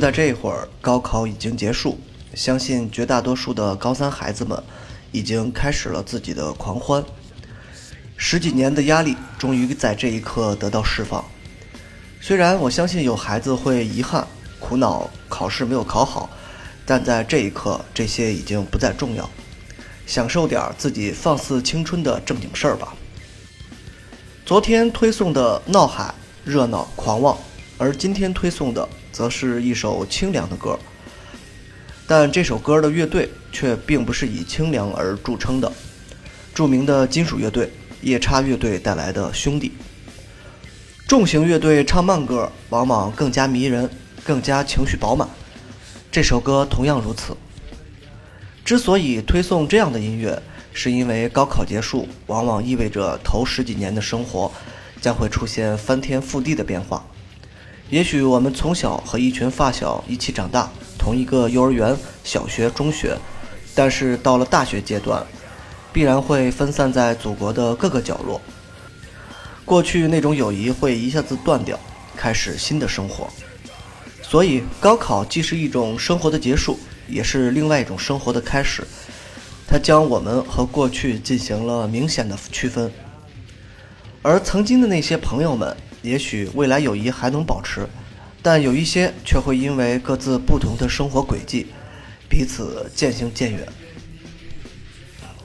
就在这会儿，高考已经结束，相信绝大多数的高三孩子们已经开始了自己的狂欢。十几年的压力终于在这一刻得到释放。虽然我相信有孩子会遗憾、苦恼考试没有考好，但在这一刻，这些已经不再重要。享受点自己放肆青春的正经事儿吧。昨天推送的闹海、热闹、狂妄，而今天推送的。则是一首清凉的歌，但这首歌的乐队却并不是以清凉而著称的。著名的金属乐队夜叉乐队带来的《兄弟》，重型乐队唱慢歌往往更加迷人，更加情绪饱满。这首歌同样如此。之所以推送这样的音乐，是因为高考结束往往意味着头十几年的生活将会出现翻天覆地的变化。也许我们从小和一群发小一起长大，同一个幼儿园、小学、中学，但是到了大学阶段，必然会分散在祖国的各个角落。过去那种友谊会一下子断掉，开始新的生活。所以，高考既是一种生活的结束，也是另外一种生活的开始。它将我们和过去进行了明显的区分。而曾经的那些朋友们。也许未来友谊还能保持，但有一些却会因为各自不同的生活轨迹，彼此渐行渐远。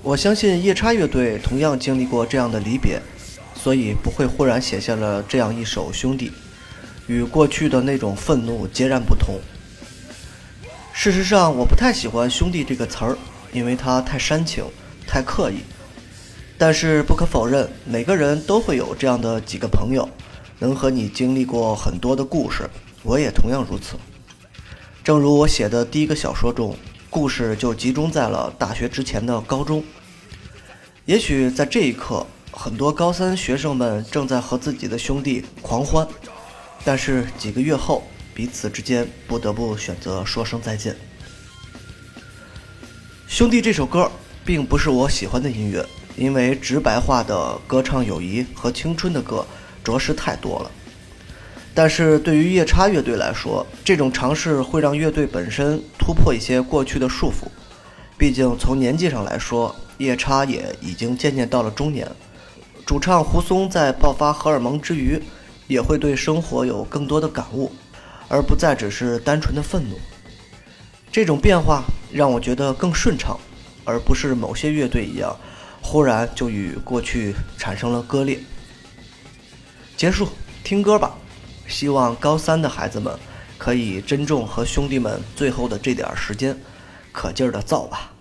我相信夜叉乐队同样经历过这样的离别，所以不会忽然写下了这样一首《兄弟》，与过去的那种愤怒截然不同。事实上，我不太喜欢“兄弟”这个词儿，因为它太煽情，太刻意。但是不可否认，每个人都会有这样的几个朋友。能和你经历过很多的故事，我也同样如此。正如我写的第一个小说中，故事就集中在了大学之前的高中。也许在这一刻，很多高三学生们正在和自己的兄弟狂欢，但是几个月后，彼此之间不得不选择说声再见。兄弟这首歌并不是我喜欢的音乐，因为直白化的歌唱友谊和青春的歌。着实太多了，但是对于夜叉乐队来说，这种尝试会让乐队本身突破一些过去的束缚。毕竟从年纪上来说，夜叉也已经渐渐到了中年。主唱胡松在爆发荷尔蒙之余，也会对生活有更多的感悟，而不再只是单纯的愤怒。这种变化让我觉得更顺畅，而不是某些乐队一样，忽然就与过去产生了割裂。结束，听歌吧。希望高三的孩子们可以珍重和兄弟们最后的这点时间，可劲儿的造吧。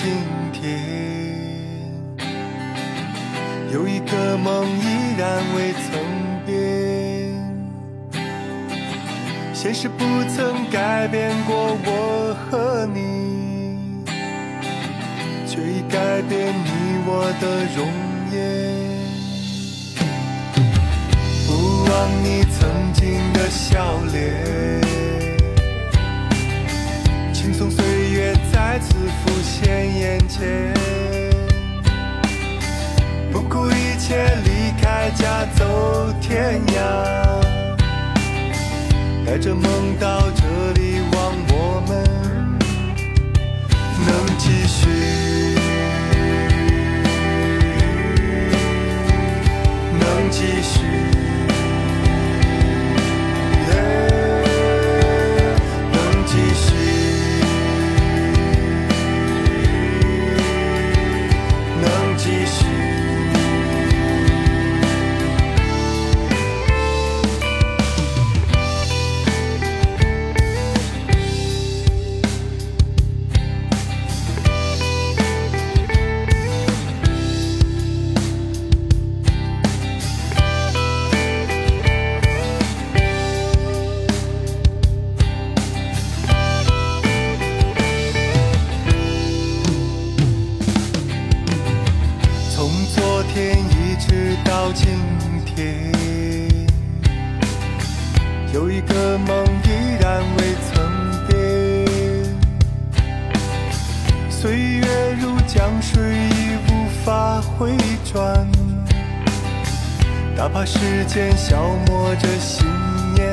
今天，有一个梦依然未曾变。现实不曾改变过我和你，却已改变你我的容颜。不忘你曾经的笑脸。轻松岁月再次浮现眼前，不顾一切离开家走天涯，带着梦到到今天，有一个梦依然未曾变。岁月如江水，已无法回转，哪怕时间消磨着信念。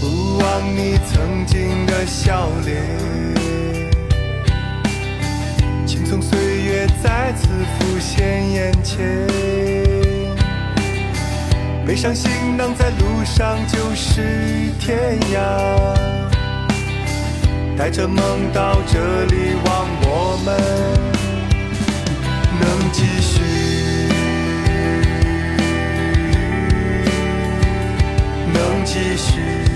不忘你曾经的笑脸。从岁月再次浮现眼前，背上行囊在路上就是天涯，带着梦到这里，望我们能继续，能继续。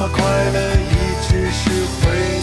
把快乐一直是回忆。